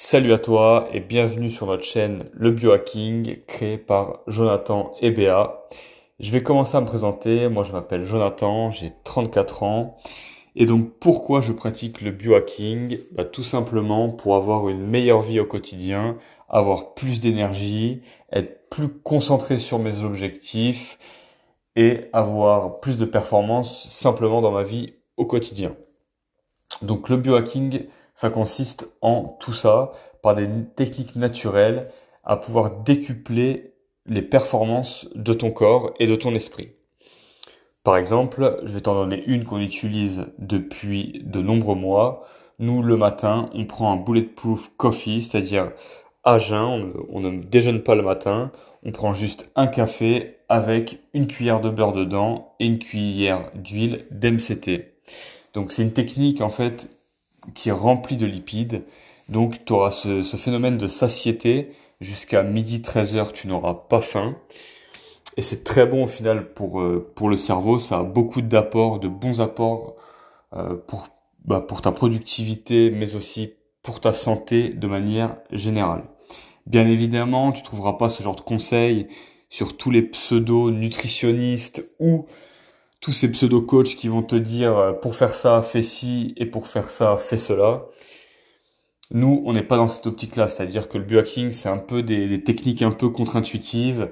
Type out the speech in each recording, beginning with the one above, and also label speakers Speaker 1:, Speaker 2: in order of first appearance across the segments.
Speaker 1: Salut à toi et bienvenue sur notre chaîne Le Biohacking créé par Jonathan et. Je vais commencer à me présenter. Moi je m'appelle Jonathan, j'ai 34 ans. Et donc pourquoi je pratique le biohacking? Bah, Tout simplement pour avoir une meilleure vie au quotidien, avoir plus d'énergie, être plus concentré sur mes objectifs et avoir plus de performance simplement dans ma vie au quotidien. Donc le biohacking, ça consiste en tout ça, par des techniques naturelles, à pouvoir décupler les performances de ton corps et de ton esprit. Par exemple, je vais t'en donner une qu'on utilise depuis de nombreux mois. Nous, le matin, on prend un bulletproof coffee, c'est-à-dire à jeun, on ne, déjeune pas le matin, on prend juste un café avec une cuillère de beurre dedans et une cuillère d'huile d'MCT. Donc c'est une technique en fait qui est rempli de lipides. Donc tu auras ce, phénomène de satiété jusqu'à midi 13h, tu n'auras pas faim. Et c'est très bon au final pour, euh, pour le cerveau, ça a beaucoup d'apports, de bons apports euh, pour, bah, pour ta productivité, mais aussi pour ta santé de manière générale. Bien évidemment, tu trouveras pas ce genre de conseils sur tous les pseudo-nutritionnistes ou tous ces pseudo-coachs qui vont te dire euh, pour faire ça, fais ci et pour faire ça, fais cela. Nous, on n'est pas dans cette optique-là, c'est-à-dire que le biohacking, c'est un peu des, techniques un peu contre-intuitives,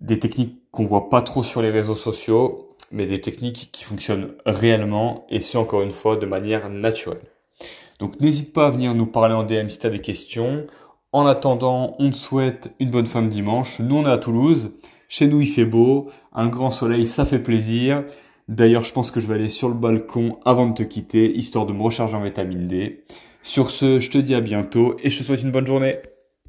Speaker 1: des techniques qu'on voit pas trop sur les réseaux sociaux, mais des techniques qui fonctionnent réellement et ce encore une fois de manière naturelle. Donc n'hésite pas à venir nous parler en DM si tu as des questions. En attendant, on te souhaite une bonne fin de dimanche. Nous, on est à Toulouse. Chez nous, il fait beau, un grand soleil, ça fait plaisir. D'ailleurs, je pense que je vais aller sur le balcon avant de te quitter, histoire de me recharger en vitamine D. Sur ce, je te dis à bientôt et je te souhaite une bonne journée.